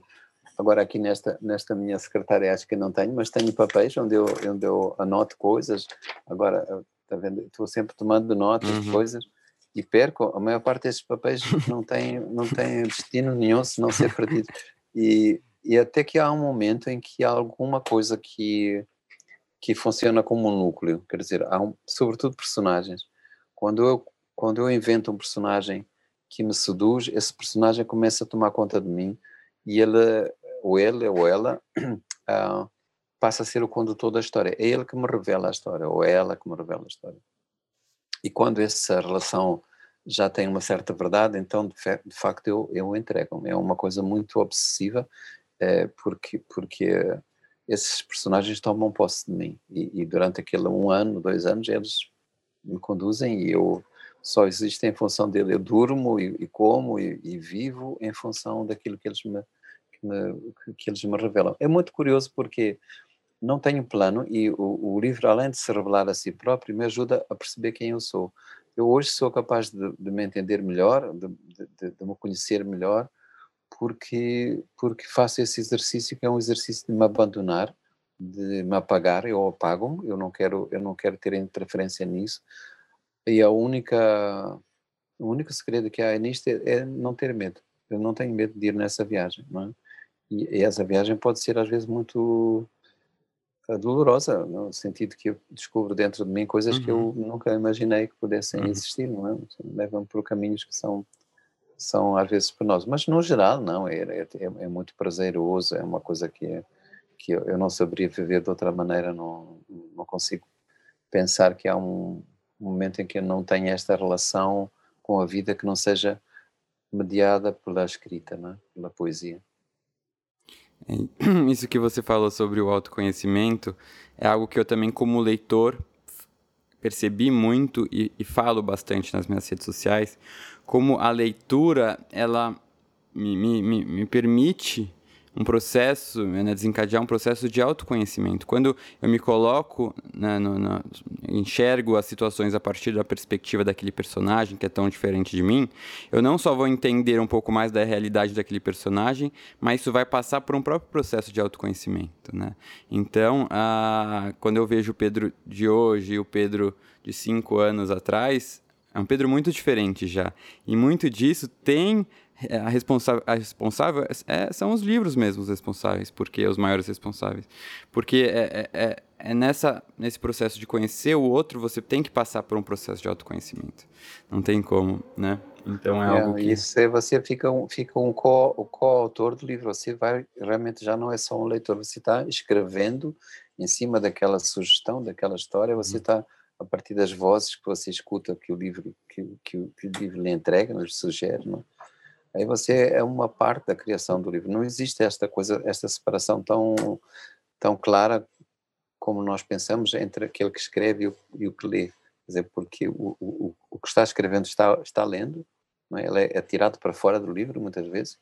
agora aqui nesta, nesta minha secretária acho que não tenho, mas tenho papéis onde eu, onde eu anoto coisas. Agora, está vendo? Estou sempre tomando notas uhum. de coisas e perco. A maior parte desses papéis não tem, não tem destino nenhum se não ser perdido. E, e até que há um momento em que há alguma coisa que, que funciona como um núcleo, quer dizer, há um, sobretudo personagens. Quando eu, quando eu invento um personagem que me seduz, esse personagem começa a tomar conta de mim e ele, ou ele ou ela, uh, passa a ser o condutor da história. É ele que me revela a história, ou é ela que me revela a história. E quando essa relação já tem uma certa verdade, então de, de facto eu, eu entrego-me. É uma coisa muito obsessiva, é, porque, porque esses personagens tomam posse de mim e, e, durante aquele um ano, dois anos, eles me conduzem e eu só existo em função dele. Eu durmo e, e como e, e, vivo em função daquilo que eles me, que, me, que eles me revelam. É muito curioso porque não tenho plano e o, o livro, além de se revelar a si próprio, me ajuda a perceber quem eu sou eu hoje sou capaz de, de me entender melhor, de, de, de, me conhecer melhor, porque, porque faço esse exercício que é um exercício de me abandonar, de me apagar, eu apago-me, eu não quero, eu não quero ter interferência nisso. E a única, o único segredo que há nisto é, é não ter medo. Eu não tenho medo de ir nessa viagem, não é? E, e essa viagem pode ser às vezes muito dolorosa, no sentido que eu descubro dentro de mim coisas uhum. que eu uhum. nunca imaginei que pudessem uhum. existir, não é? Levam por caminhos que são, são às vezes penosos, mas no geral não, é, é, é muito prazeroso, é uma coisa que, é, que eu, eu, não saberia viver de outra maneira, não, não consigo pensar que há um, um momento em que eu não tenho esta relação com a vida que não seja mediada pela escrita, é? pela poesia. Isso que você falou sobre o autoconhecimento é algo que eu também, como leitor, percebi muito e, e, falo bastante nas minhas redes sociais, como a leitura ela me, me, me permite um processo, né, desencadear um processo de autoconhecimento. Quando eu me coloco, né, no, no, enxergo as situações a partir da perspectiva daquele personagem que é tão diferente de mim, eu não só vou entender um pouco mais da realidade daquele personagem, mas isso vai passar por um próprio processo de autoconhecimento. Né? Então, a, quando eu vejo o Pedro de hoje e o Pedro de cinco anos atrás, é um Pedro muito diferente já. E muito disso tem a responsável, a responsável é, são os livros mesmos responsáveis, porque os maiores responsáveis. Porque é, é, é, é, nessa, nesse processo de conhecer o outro, você tem que passar por um processo de autoconhecimento. Não tem como, né? Então é, algo que... Isso é, você fica um, fica um co, o co-autor do livro, você vai, realmente já não é só um leitor, você está escrevendo em cima daquela sugestão, daquela história, você está... Uhum a partir das vozes que você escuta que o livro que, que, que o livro lhe entrega, nos sugere, não? Aí você é uma parte da criação do livro. Não existe esta coisa, esta separação tão tão clara como nós pensamos entre aquele que escreve e o, e o que lê. Quer dizer, porque o, o, o que está escrevendo está está lendo, não é? ele é, é tirado para fora do livro muitas vezes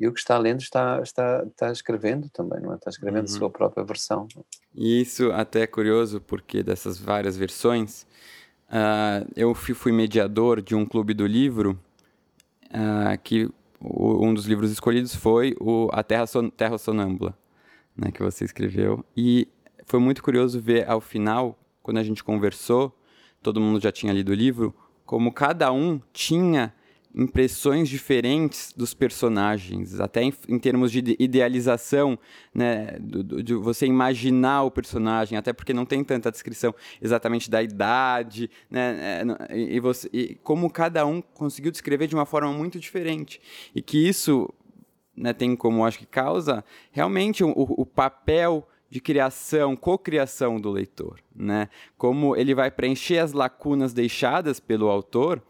e o que está lendo está, está, está escrevendo também, não é? Está escrevendo uhum. sua própria versão. E isso até é curioso, porque dessas várias versões, uh, eu fui mediador de um clube do livro, uh, que o, um dos livros escolhidos foi o A Terra, Son Terra Sonâmbula, né, que você escreveu. E foi muito curioso ver ao final, quando a gente conversou, todo mundo já tinha lido o livro, como cada um tinha impressões diferentes dos personagens, até em, em termos de idealização, né, do, do, de você imaginar o personagem, até porque não tem tanta descrição exatamente da idade, né, é, e, você, e como cada um conseguiu descrever de uma forma muito diferente, e que isso né, tem como, acho que causa realmente o, o papel de criação, cocriação do leitor, né? Como ele vai preencher as lacunas deixadas pelo autor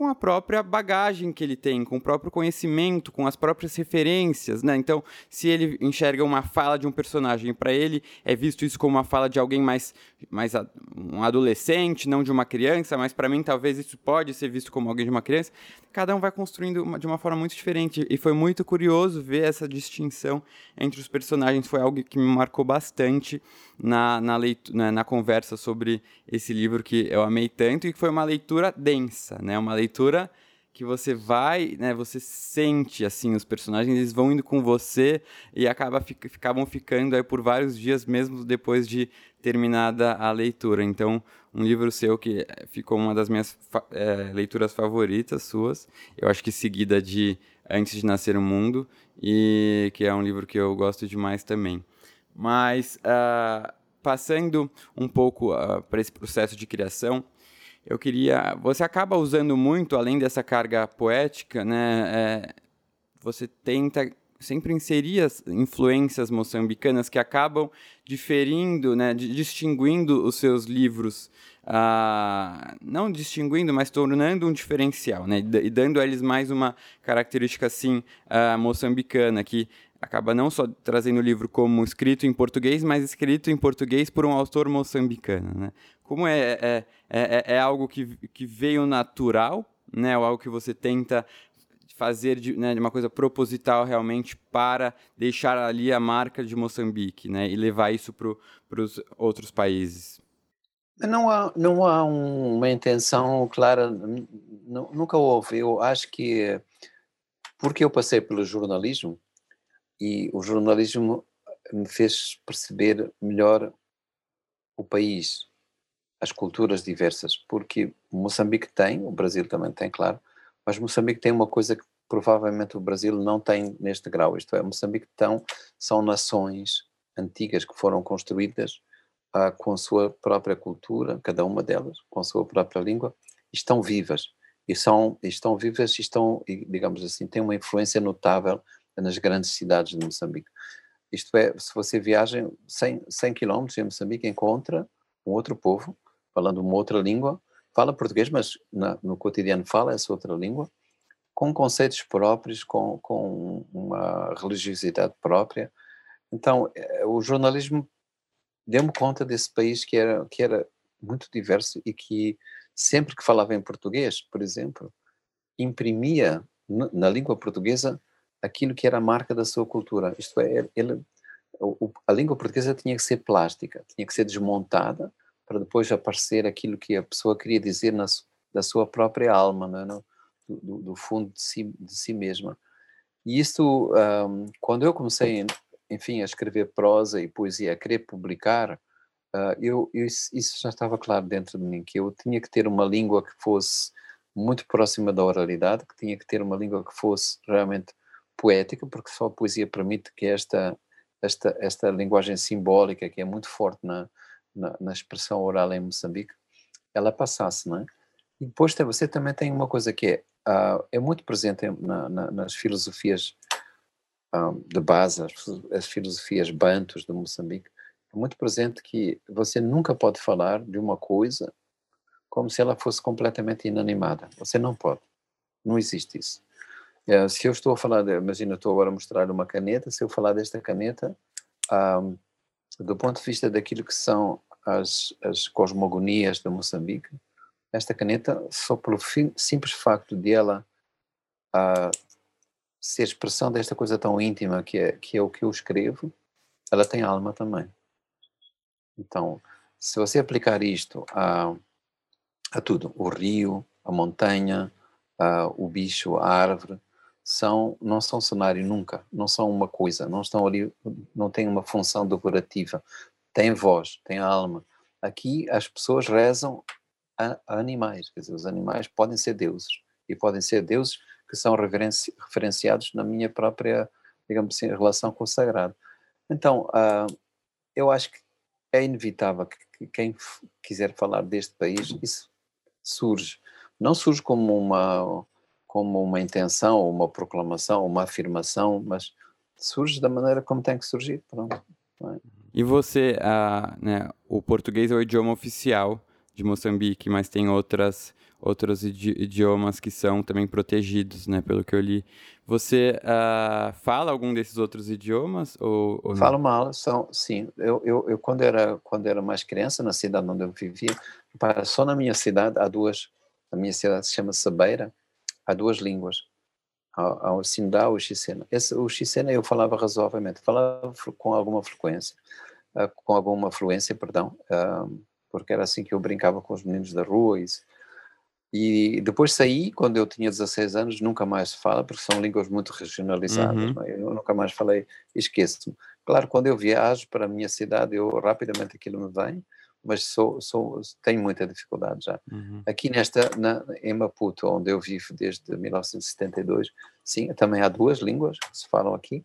com a própria bagagem que ele tem, com o próprio conhecimento, com as próprias referências, né? Então, se ele enxerga uma fala de um personagem, para ele é visto isso como uma fala de alguém mais, mais um adolescente, não de uma criança, mas para mim talvez isso pode ser visto como alguém de uma criança. Cada um vai construindo uma, de uma forma muito diferente e foi muito curioso ver essa distinção entre os personagens. Foi algo que me marcou bastante na, na, leitura, na, na, conversa sobre esse livro que eu amei tanto e que foi uma leitura densa, né? Uma leitura que você vai, né? Você sente assim os personagens, eles vão indo com você e acaba fic, ficavam ficando aí por vários dias mesmo depois de terminada a leitura. Então, um livro seu que ficou uma das minhas é, leituras favoritas suas, eu acho que seguida de Antes de Nascer o Mundo e que é um livro que eu gosto demais também. Mas, uh, passando um pouco uh, para esse processo de criação, eu queria. Você acaba usando muito, além dessa carga poética, né? É, você tenta sempre inserir as influências moçambicanas que acabam diferindo, né, distinguindo os seus livros, uh, não distinguindo, mas tornando um diferencial, né, e dando a eles mais uma característica assim moçambicana que acaba não só trazendo o livro como escrito em português, mas escrito em português por um autor moçambicano. Né? Como é, é, é, é algo que, que veio natural, né? ou algo que você tenta fazer de, né, de uma coisa proposital realmente para deixar ali a marca de Moçambique né? e levar isso para os outros países? Não há, não há uma intenção clara, nunca houve. Eu acho que, porque eu passei pelo jornalismo, e o jornalismo me fez perceber melhor o país, as culturas diversas, porque Moçambique tem, o Brasil também tem, claro, mas Moçambique tem uma coisa que provavelmente o Brasil não tem neste grau, isto é, Moçambique tão, são nações antigas que foram construídas ah, com a sua própria cultura, cada uma delas, com a sua própria língua, estão vivas. e são estão vivas e estão, digamos assim, têm uma influência notável nas grandes cidades de Moçambique. Isto é, se você viaja 100, 100 quilômetros em Moçambique, encontra um outro povo falando uma outra língua, fala português, mas na, no cotidiano fala essa outra língua, com conceitos próprios, com, com uma religiosidade própria. Então, eh, o jornalismo deu-me conta desse país que era, que era muito diverso e que sempre que falava em português, por exemplo, imprimia na língua portuguesa aquilo que era a marca da sua cultura. Isto é, ele, a língua portuguesa tinha que ser plástica, tinha que ser desmontada para depois aparecer aquilo que a pessoa queria dizer na, da sua própria alma, é? no, do, do, fundo de si, de si mesma. E isso, um, quando eu comecei, enfim, a escrever prosa e poesia, a querer publicar, uh, eu, eu, isso já estava claro dentro de mim, que eu tinha que ter uma língua que fosse muito próxima da oralidade, que tinha que ter uma língua que fosse realmente poética, porque só a poesia permite que esta, esta, esta linguagem simbólica, que é muito forte na, na, na expressão oral em Moçambique, ela passasse, não é? E depois você também tem uma coisa que é, uh, é muito presente na, na, nas filosofias um, ah, de base, as, as, filosofias bantos de Moçambique, é muito presente que você nunca pode falar de uma coisa como se ela fosse completamente inanimada. Você não pode. Não existe isso. É, se eu estou a falar, de, imagina, estou agora a mostrar uma caneta, se eu falar desta caneta, um, do ponto de vista daquilo que são as, as cosmogonias de Moçambique, esta caneta, só pelo fim, simples facto de ela uh, ser expressão desta coisa tão íntima que é, que é o que eu escrevo, ela tem alma também. Então, se você aplicar isto a, a tudo, o rio, a montanha, uh, o bicho, a árvore, são, não são cenário nunca, não são uma coisa, não estão ali, não têm uma função decorativa, têm voz, têm alma. Aqui as pessoas rezam a, a animais, quer dizer, os animais podem ser deuses, e podem ser deuses que são referenci, referenciados na minha própria, digamos assim, relação com o sagrado. Então, uh, eu acho que é inevitável que, que quem quiser falar deste país, isso surge. Não surge como uma como uma intenção, uma proclamação, uma afirmação, mas surge da maneira como tem que surgir. Pronto. É? E você, né, o português é o idioma oficial de Moçambique, mas tem outras outros idi idiomas que são também protegidos, né, pelo que eu li. Você fala algum desses outros idiomas ou, ou Falo mal, são, sim. Eu, eu, eu, quando era quando era mais criança na cidade onde eu vivia, só na minha cidade há duas. A minha cidade se chama Sabeira há duas línguas, há, o Sindá e o Xicena. Esse, o Xicena eu falava razoavelmente, falava com alguma frequência, uh, com alguma fluência, perdão, uh, porque era assim que eu brincava com os meninos da rua. E, e depois saí, quando eu tinha 16 anos, nunca mais se fala, porque são línguas muito regionalizadas. Uhum. É? Eu nunca mais falei, esqueço-me. Claro, quando eu viajo para a minha cidade, eu rapidamente aquilo me vem, mas sou, sou, tenho muita dificuldade já. Uhum. Aqui nesta, na, em Maputo, onde eu vivo desde 1972, sim, também há duas línguas que se falam aqui,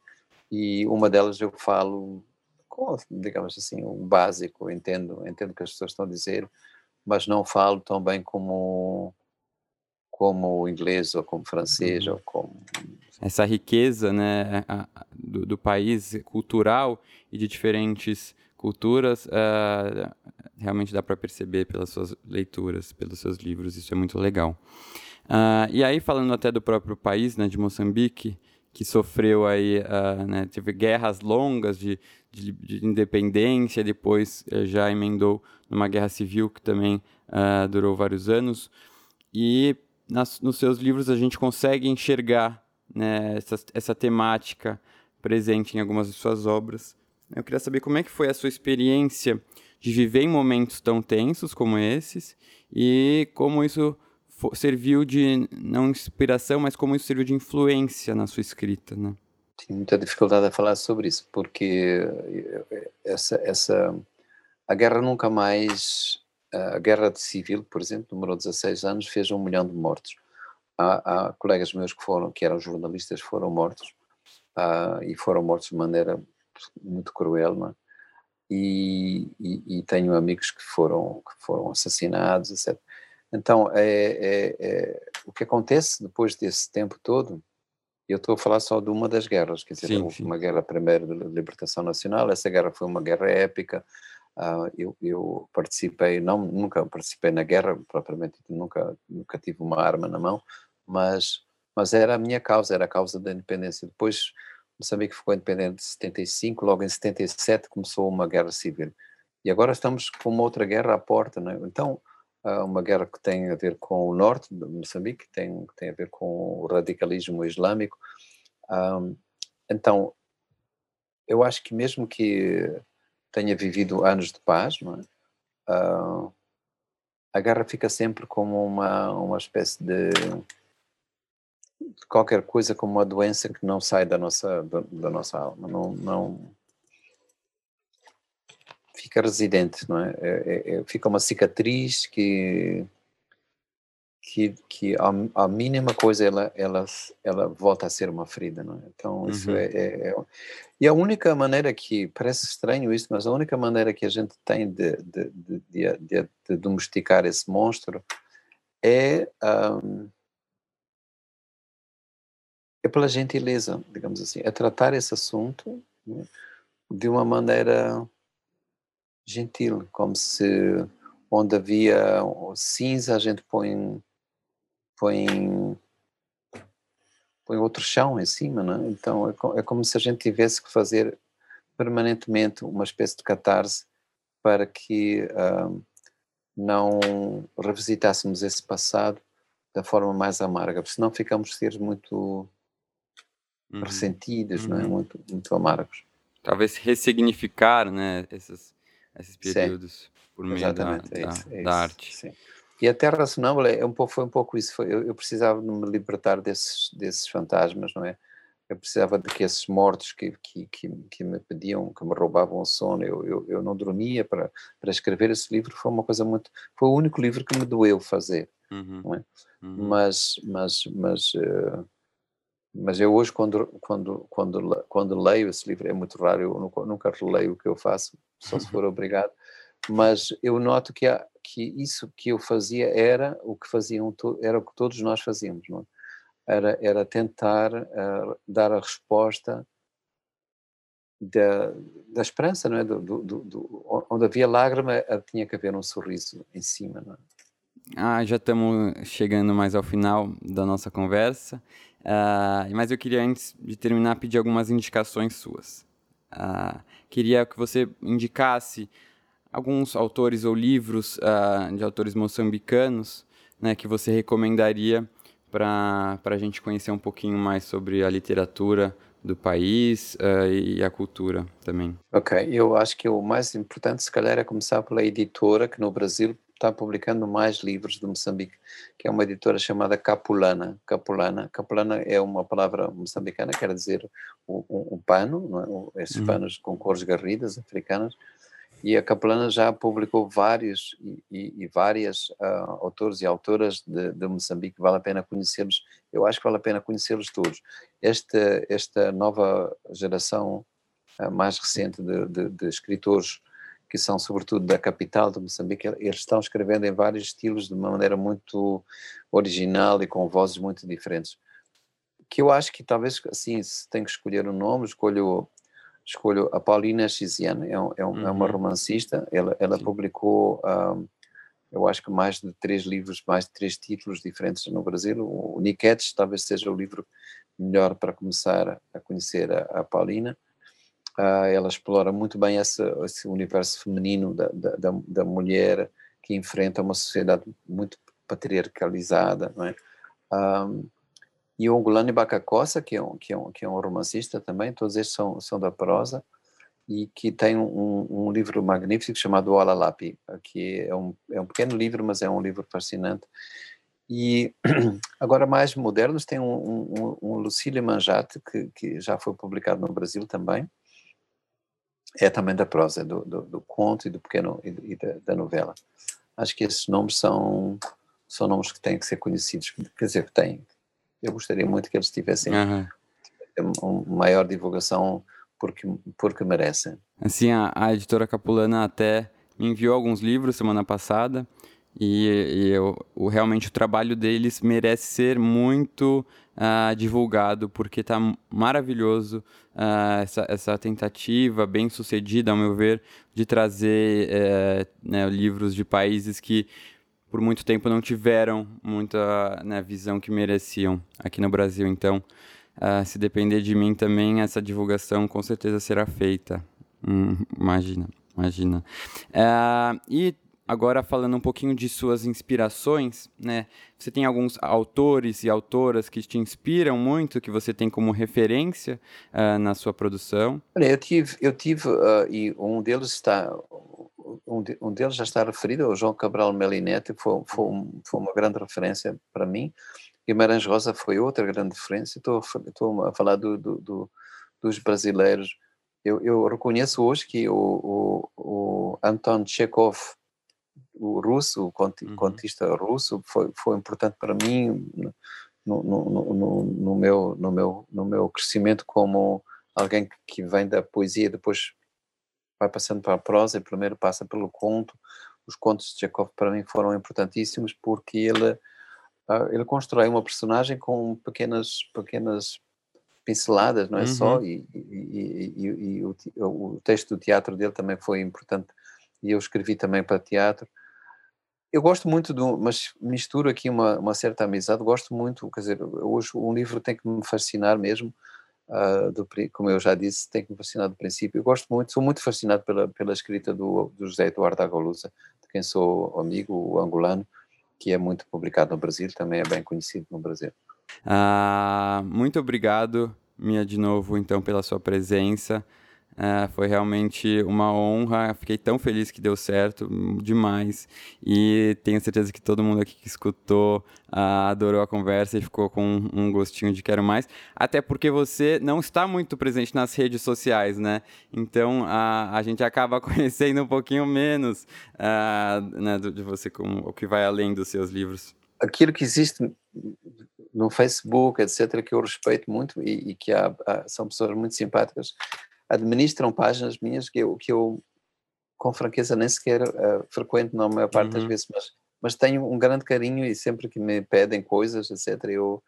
e uma delas eu falo com, digamos assim, o um básico, entendo, entendo o que as pessoas estão a dizer, mas não falo tão bem como como o inglês ou como francês uhum. ou como essa riqueza né do, do país cultural e de diferentes culturas, uh, realmente dá para perceber pelas suas leituras, pelos seus livros, isso é muito legal. Uh, e aí, falando até do próprio país, né, de Moçambique, que sofreu aí, uh, né, teve guerras longas de, de, de independência, depois uh, já emendou numa guerra civil que também uh, durou vários anos. E nas, nos seus livros a gente consegue enxergar né, essa, essa temática presente em algumas de suas obras. Eu queria saber como é que foi a sua experiência de viver em momentos tão tensos como esses e como isso serviu de não inspiração, mas como isso serviu de influência na sua escrita, né? Tenho muita dificuldade a falar sobre isso porque essa essa a guerra nunca mais a guerra civil, por exemplo, demorou 16 anos, fez um milhão de mortos. Há, há colegas meus que foram, que eram jornalistas, foram mortos e foram mortos de maneira muito cruel, não é? E, e, e, tenho amigos que foram, que foram assassinados, etc. Então, é, é, é, o que acontece depois desse tempo todo, eu estou a falar só de uma das guerras, quer dizer, sim, sim. uma guerra primeira de libertação nacional, essa guerra foi uma guerra épica, uh, eu, eu, participei, não, nunca participei na guerra, propriamente, nunca, nunca tive uma arma na mão, mas, mas era a minha causa, era a causa da independência. Depois, Moçambique ficou independente em 75, logo em 77 começou uma guerra civil. E agora estamos com uma outra guerra à porta, né? Então, uma guerra que tem a ver com o norte de Moçambique, que tem, tem a ver com o radicalismo islâmico. então, eu acho que mesmo que tenha vivido anos de paz, é? uh, a guerra fica sempre como uma, uma espécie de, de, qualquer coisa, como uma doença que não sai da nossa, da, da nossa alma. Não, não, fica residente, não é? é, é, é fica uma cicatriz que que, que a, a, mínima coisa ela, ela, ela volta a ser uma ferida, não é? Então isso uhum. é, é, é, e a única maneira que parece estranho isso, mas a única maneira que a gente tem de, de, de, de, de domesticar esse monstro é um, é pela gentileza, digamos assim, é tratar esse assunto né, de uma maneira gentil, como se onde havia cinza a gente põe põe põe outro chão em cima, não é? Então é, é como se a gente tivesse que fazer permanentemente uma espécie de catarse para que uh, não revisitássemos esse passado da forma mais amarga, porque senão ficamos seres muito uhum. ressentidos, uhum. não é? Uhum. Muito, muito amargos. Talvez ressignificar, né, esses esses períodos sim. por meio Exatamente, da, é isso, é da arte. Sim. E a Terra Sonâmbula é um pouco, foi um pouco isso. Foi, eu, eu, precisava de me libertar desses, desses fantasmas, não é? Eu precisava de que esses mortos que, que, que, que me pediam, que me roubavam o sono, eu, eu, eu não dormia para, para escrever esse livro. Foi uma coisa muito. Foi o único livro que me doeu fazer, uhum. não é? Uhum. Mas, mas, mas. Uh, mas eu hoje, quando, quando, quando, quando leio esse livro, é muito raro, eu nunca, nunca releio o que eu faço, só se for obrigado, mas eu noto que, há, que isso que eu fazia era o que faziam, era o que todos nós fazíamos, não é? Era, era tentar uh, dar a resposta da, da esperança, não é? Do, do, do, onde havia lágrima, eh, tinha que haver um sorriso em cima, não é? Ah, já estamos chegando mais ao final da nossa conversa. Uh, mas eu queria, antes de terminar, pedir algumas indicações suas. Uh, queria que você indicasse alguns autores ou livros uh, de autores moçambicanos né, que você recomendaria para a gente conhecer um pouquinho mais sobre a literatura do país e a cultura também. Ok, eu acho que o mais importante, se calhar, é começar pela editora, que no Brasil está publicando mais livros de Moçambique, que é uma editora chamada Capulana. Capulana, Capulana é uma palavra moçambicana, quer dizer um, um, pano, é? esses uhum. panos com cores garridas africanas, e a Capulana já publicou vários e, e várias uh, autores e autoras de, de, Moçambique, vale a pena conhecê-los, eu acho que vale a pena conhecê-los todos. Esta, esta nova geração uh, mais recente de, de, de escritores que são sobretudo da capital de Moçambique, eles estão escrevendo em vários estilos de uma maneira muito original e com vozes muito diferentes. Que eu acho que talvez, assim, se tenho que escolher um nome, escolho, escolho a Paulina Chiziane, é, um, é, um, uhum. é, uma uhum. romancista, ela, ela publicou, um, eu acho que mais de três livros, mais de três títulos diferentes no Brasil. O, o Niquetes talvez seja o livro melhor para começar a conhecer a, a Paulina. Uh, ela explora muito bem esse, esse universo feminino da, da, da, mulher que enfrenta uma sociedade muito patriarcalizada, não é? Um, e o Ngulani Bacacossa, que é, um, que, é um, que é um romancista também, todos estes são, são da prosa, e que tem um, um livro magnífico chamado O Alalapi, que é um, é um pequeno livro, mas é um livro fascinante. E agora mais modernos tem um, um, um Lucília Manjate, que, que já foi publicado no Brasil também, é também da prosa, do, do, do conto e do pequeno e, da, da, novela. Acho que esses nomes são são nomes que têm que ser conhecidos, quer dizer, têm. Eu gostaria muito que eles tivessem uhum. uma maior divulgação porque porque merecem. Assim, a, a editora Capulana até me enviou alguns livros semana passada E, e eu, o, realmente o trabalho deles merece ser muito uh, divulgado, porque está maravilhoso uh, essa, essa tentativa, bem sucedida, ao meu ver, de trazer uh, né, livros de países que por muito tempo não tiveram muita né, visão que mereciam aqui no Brasil. Então, uh, se depender de mim também, essa divulgação com certeza será feita. Hum, imagina, imagina. Uh, e agora falando um pouquinho de suas inspirações, né? Você tem alguns autores e autoras que te inspiram muito, que você tem como referência uh, na sua produção? Eu tive, eu tive uh, e um deles está, um, de, um, deles já está referido, é o João Cabral Melinete, foi, foi, foi uma grande referência para mim. Guimarães Rosa foi outra grande referência. Estou, estou a falar do, do, do, dos brasileiros. Eu, eu, reconheço hoje que o, o, o Anton Chekhov o russo, o uhum. contista uhum. russo, foi, foi importante para mim no, no, no, no, meu, no, meu, no meu crescimento como alguém que vem da poesia, depois vai passando para a prosa e primeiro passa pelo conto. Os contos de Chekhov para mim foram importantíssimos porque ele ah, ele constrói uma personagem com pequenas pequenas pinceladas, não é uhum. só e, e, e, e o, o, texto do teatro dele também foi importante e eu escrevi também para teatro eu gosto muito do, mas misturo aqui uma, uma certa amizade, gosto muito, quer dizer, hoje um livro tem que me fascinar mesmo, uh, do, como eu já disse, tem que me fascinar do princípio. Eu gosto muito, sou muito fascinado pela, pela escrita do, do José Eduardo Agolusa, de quem sou amigo, o angolano, que é muito publicado no Brasil, também é bem conhecido no Brasil. Ah, muito obrigado, Mia, de novo, então, pela sua presença. É, foi realmente uma honra. Fiquei tão feliz que deu certo, demais. E tenho certeza que todo mundo aqui que escutou uh, adorou a conversa e ficou com um gostinho de quero mais. Até porque você não está muito presente nas redes sociais, né? Então a, a gente acaba conhecendo um pouquinho menos uh, né, de você, como, o que vai além dos seus livros. Aquilo que existe no Facebook, etc., que eu respeito muito e, e que há, há, são pessoas muito simpáticas administram páginas minhas que eu, que eu com franqueza, nem sequer uh, frequento na maior parte uhum. das vezes, mas, mas tenho um grande carinho e sempre que me pedem coisas, etc., eu,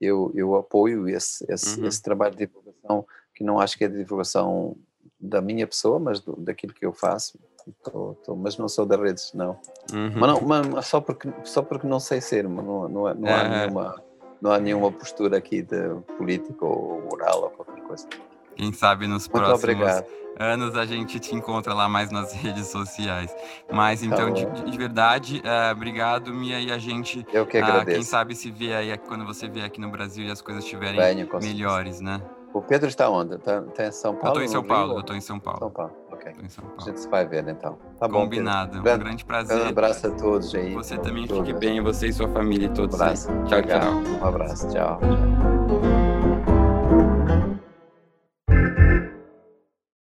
eu, eu apoio esse, esse, uhum. esse trabalho de divulgação, que não acho que é de divulgação da minha pessoa, mas do, daquilo que eu faço. Tô, tô, mas não sou das redes, não. Uhum. Mas, não mas só, porque, só porque não sei ser, não, não, não, não há nenhuma, não há nenhuma postura aqui de político ou oral ou qualquer coisa. Quem sabe nos Muito próximos obrigado. anos a gente te encontra lá mais nas redes sociais. Mas então, tá de, de, verdade, uh, obrigado, Mia, e a gente. Eu que agradeço. Uh, quem sabe se vê aí quando você vier aqui no Brasil e as coisas estiverem melhores, né? O Pedro está onde? Está, tá em São Paulo? Eu estou em São Paulo, eu estou em São Paulo. São Paulo, ok. Em São Paulo. A gente se vai ver então. Tá Combinado. Bom, um grande prazer. Um abraço a todos aí. Você também fique bem, você e sua família e todos. Um abraço. Tchau, tchau. Um abraço, tchau.